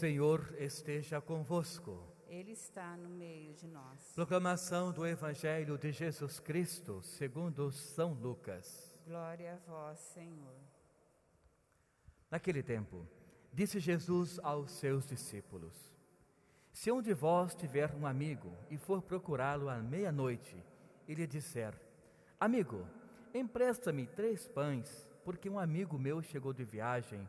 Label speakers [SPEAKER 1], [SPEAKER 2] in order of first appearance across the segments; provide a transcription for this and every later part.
[SPEAKER 1] Senhor esteja convosco.
[SPEAKER 2] Ele está no meio de nós.
[SPEAKER 1] Proclamação do Evangelho de Jesus Cristo, segundo São Lucas.
[SPEAKER 2] Glória a vós, Senhor.
[SPEAKER 1] Naquele tempo, disse Jesus aos seus discípulos: Se um de vós tiver um amigo e for procurá-lo à meia-noite, e lhe disser: Amigo, empresta-me três pães, porque um amigo meu chegou de viagem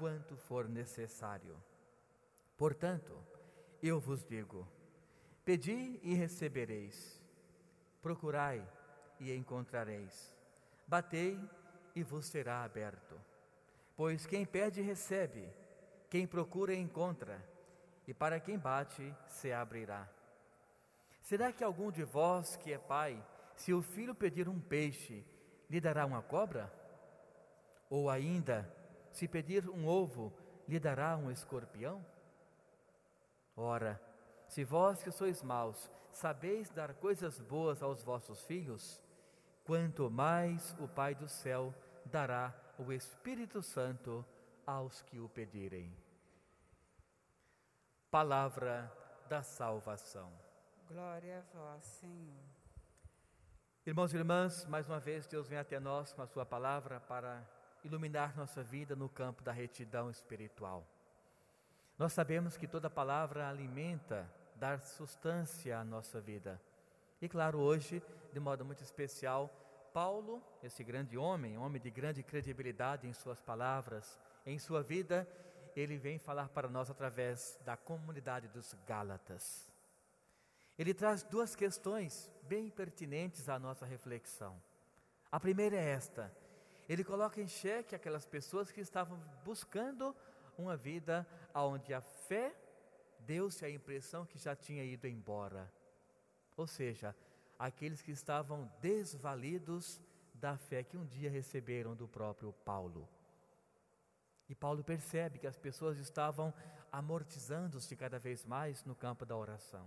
[SPEAKER 1] quanto for necessário. Portanto, eu vos digo: pedi e recebereis, procurai e encontrareis, batei e vos será aberto. Pois quem pede, recebe, quem procura, encontra, e para quem bate, se abrirá. Será que algum de vós que é pai, se o filho pedir um peixe, lhe dará uma cobra? Ou ainda, se pedir um ovo, lhe dará um escorpião? Ora, se vós que sois maus sabeis dar coisas boas aos vossos filhos, quanto mais o Pai do céu dará o Espírito Santo aos que o pedirem. Palavra da salvação.
[SPEAKER 2] Glória a vós, Senhor.
[SPEAKER 1] Irmãos e irmãs, mais uma vez Deus vem até nós com a sua palavra para iluminar nossa vida no campo da retidão espiritual. Nós sabemos que toda palavra alimenta, dá substância à nossa vida. E claro, hoje, de modo muito especial, Paulo, esse grande homem, homem de grande credibilidade em suas palavras, em sua vida, ele vem falar para nós através da comunidade dos Gálatas. Ele traz duas questões bem pertinentes à nossa reflexão. A primeira é esta: ele coloca em xeque aquelas pessoas que estavam buscando uma vida onde a fé deu-se a impressão que já tinha ido embora. Ou seja, aqueles que estavam desvalidos da fé que um dia receberam do próprio Paulo. E Paulo percebe que as pessoas estavam amortizando-se cada vez mais no campo da oração,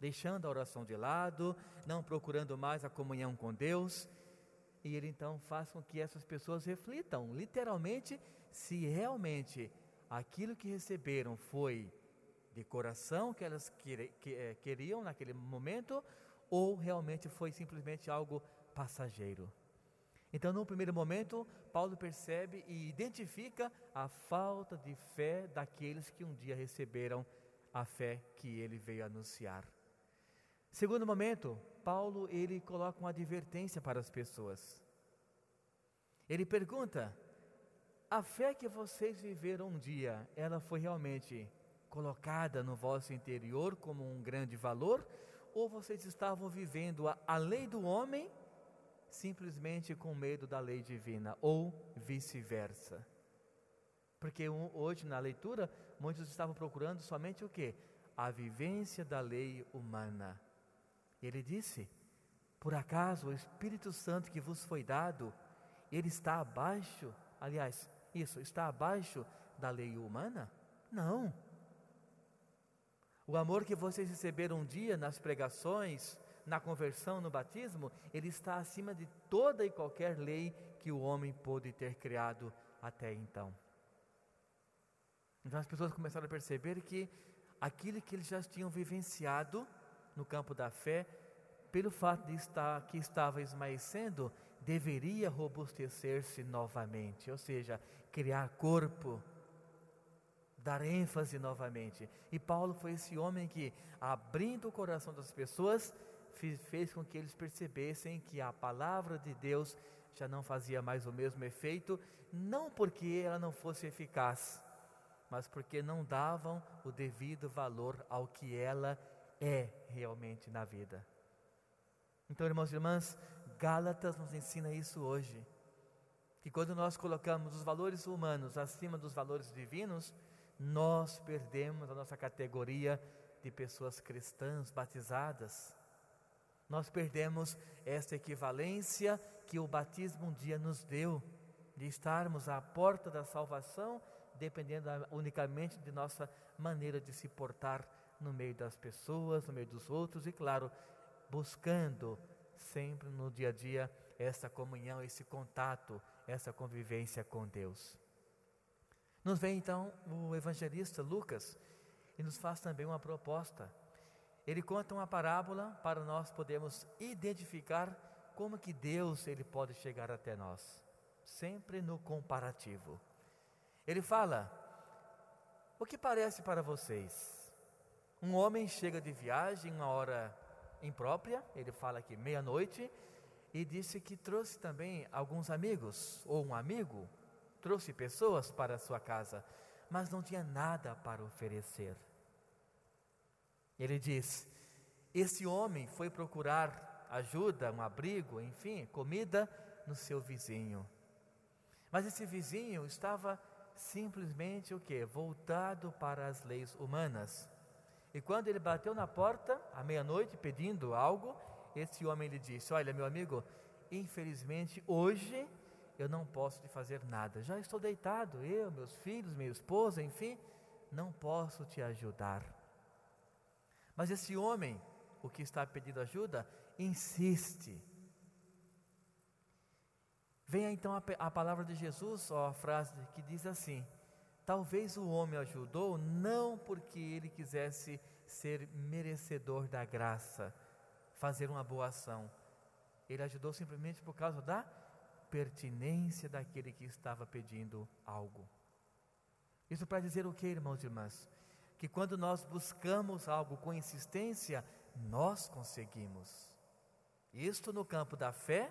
[SPEAKER 1] deixando a oração de lado, não procurando mais a comunhão com Deus e ele então faz com que essas pessoas reflitam, literalmente, se realmente aquilo que receberam foi de coração que elas eh, queriam naquele momento ou realmente foi simplesmente algo passageiro. Então, no primeiro momento, Paulo percebe e identifica a falta de fé daqueles que um dia receberam a fé que ele veio anunciar. Segundo momento, Paulo ele coloca uma advertência para as pessoas. Ele pergunta: a fé que vocês viveram um dia, ela foi realmente colocada no vosso interior como um grande valor, ou vocês estavam vivendo a, a lei do homem simplesmente com medo da lei divina, ou vice-versa? Porque hoje na leitura, muitos estavam procurando somente o que? A vivência da lei humana. Ele disse: Por acaso o Espírito Santo que vos foi dado, ele está abaixo, aliás, isso, está abaixo da lei humana? Não. O amor que vocês receberam um dia nas pregações, na conversão, no batismo, ele está acima de toda e qualquer lei que o homem pôde ter criado até então. Então as pessoas começaram a perceber que aquilo que eles já tinham vivenciado, no campo da fé, pelo fato de estar que estava esmaecendo, deveria robustecer-se novamente, ou seja, criar corpo, dar ênfase novamente. E Paulo foi esse homem que, abrindo o coração das pessoas, fez com que eles percebessem que a palavra de Deus já não fazia mais o mesmo efeito, não porque ela não fosse eficaz, mas porque não davam o devido valor ao que ela é realmente na vida. Então, irmãos e irmãs, Gálatas nos ensina isso hoje. Que quando nós colocamos os valores humanos acima dos valores divinos, nós perdemos a nossa categoria de pessoas cristãs batizadas. Nós perdemos essa equivalência que o batismo um dia nos deu, de estarmos à porta da salvação, dependendo unicamente de nossa maneira de se portar no meio das pessoas, no meio dos outros e, claro, buscando sempre no dia a dia essa comunhão, esse contato, essa convivência com Deus. Nos vem então o evangelista Lucas e nos faz também uma proposta. Ele conta uma parábola para nós podermos identificar como que Deus ele pode chegar até nós, sempre no comparativo. Ele fala: O que parece para vocês? Um homem chega de viagem uma hora imprópria, ele fala aqui meia-noite, e disse que trouxe também alguns amigos, ou um amigo, trouxe pessoas para a sua casa, mas não tinha nada para oferecer. Ele diz: Esse homem foi procurar ajuda, um abrigo, enfim, comida no seu vizinho. Mas esse vizinho estava simplesmente o que? Voltado para as leis humanas. E quando ele bateu na porta, à meia-noite, pedindo algo, esse homem lhe disse: Olha, meu amigo, infelizmente hoje eu não posso te fazer nada. Já estou deitado, eu, meus filhos, minha esposa, enfim, não posso te ajudar. Mas esse homem, o que está pedindo ajuda, insiste. Venha então a, a palavra de Jesus, ó, a frase que diz assim: Talvez o homem ajudou não porque ele quisesse ser merecedor da graça, fazer uma boa ação. Ele ajudou simplesmente por causa da pertinência daquele que estava pedindo algo. Isso para dizer o que, irmãos e irmãs? Que quando nós buscamos algo com insistência, nós conseguimos. Isto no campo da fé,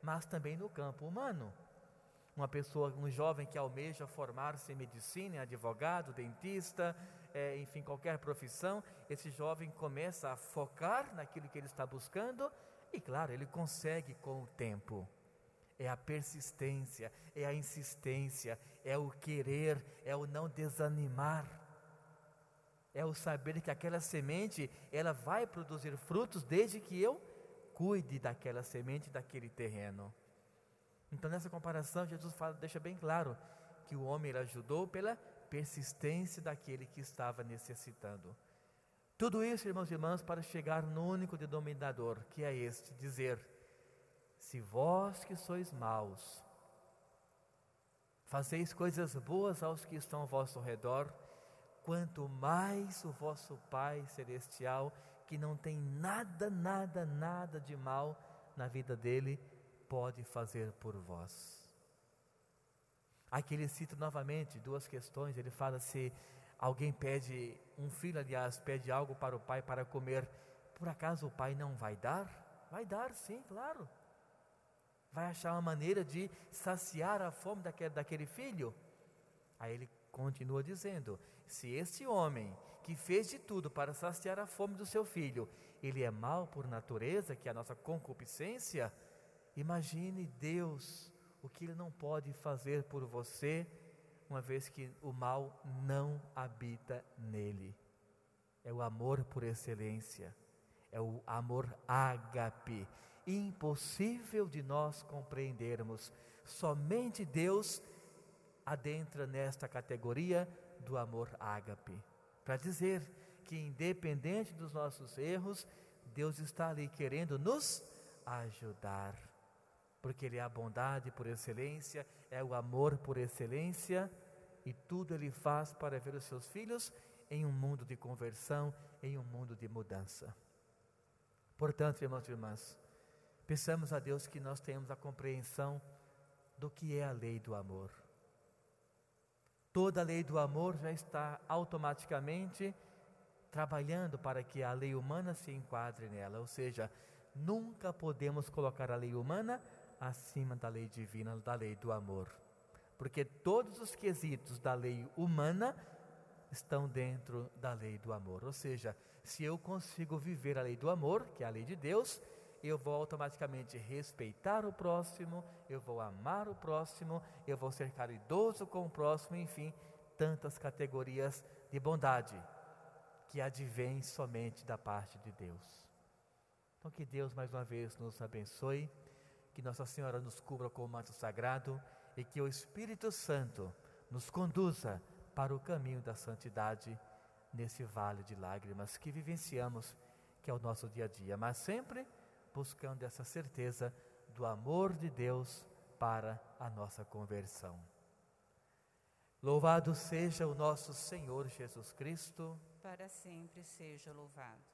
[SPEAKER 1] mas também no campo humano uma pessoa, um jovem que almeja formar-se em medicina, advogado, dentista, é, enfim, qualquer profissão, esse jovem começa a focar naquilo que ele está buscando e, claro, ele consegue com o tempo. É a persistência, é a insistência, é o querer, é o não desanimar. É o saber que aquela semente, ela vai produzir frutos desde que eu cuide daquela semente, daquele terreno. Então, nessa comparação, Jesus fala, deixa bem claro que o homem ajudou pela persistência daquele que estava necessitando. Tudo isso, irmãos e irmãs, para chegar no único denominador, que é este: dizer, se vós que sois maus, fazeis coisas boas aos que estão ao vosso redor, quanto mais o vosso Pai Celestial, que não tem nada, nada, nada de mal na vida dele, pode fazer por vós. Aqui ele cita novamente duas questões. Ele fala se alguém pede, um filho, aliás, pede algo para o pai para comer, por acaso o pai não vai dar? Vai dar, sim, claro. Vai achar uma maneira de saciar a fome daquele, daquele filho. Aí ele continua dizendo: se esse homem que fez de tudo para saciar a fome do seu filho, ele é mau por natureza, que é a nossa concupiscência, Imagine Deus, o que Ele não pode fazer por você, uma vez que o mal não habita nele. É o amor por excelência, é o amor ágape, impossível de nós compreendermos. Somente Deus adentra nesta categoria do amor ágape, para dizer que, independente dos nossos erros, Deus está ali querendo nos ajudar porque Ele é a bondade por excelência, é o amor por excelência, e tudo Ele faz para ver os seus filhos em um mundo de conversão, em um mundo de mudança. Portanto, irmãos e irmãs, peçamos a Deus que nós tenhamos a compreensão do que é a lei do amor. Toda a lei do amor já está automaticamente trabalhando para que a lei humana se enquadre nela, ou seja, nunca podemos colocar a lei humana acima da lei divina, da lei do amor. Porque todos os quesitos da lei humana estão dentro da lei do amor. Ou seja, se eu consigo viver a lei do amor, que é a lei de Deus, eu vou automaticamente respeitar o próximo, eu vou amar o próximo, eu vou ser caridoso com o próximo, enfim, tantas categorias de bondade que advém somente da parte de Deus. Então, que Deus mais uma vez nos abençoe, que Nossa Senhora nos cubra com o manto sagrado e que o Espírito Santo nos conduza para o caminho da santidade nesse vale de lágrimas que vivenciamos, que é o nosso dia a dia, mas sempre buscando essa certeza do amor de Deus para a nossa conversão. Louvado seja o nosso Senhor Jesus Cristo.
[SPEAKER 2] Para sempre seja louvado.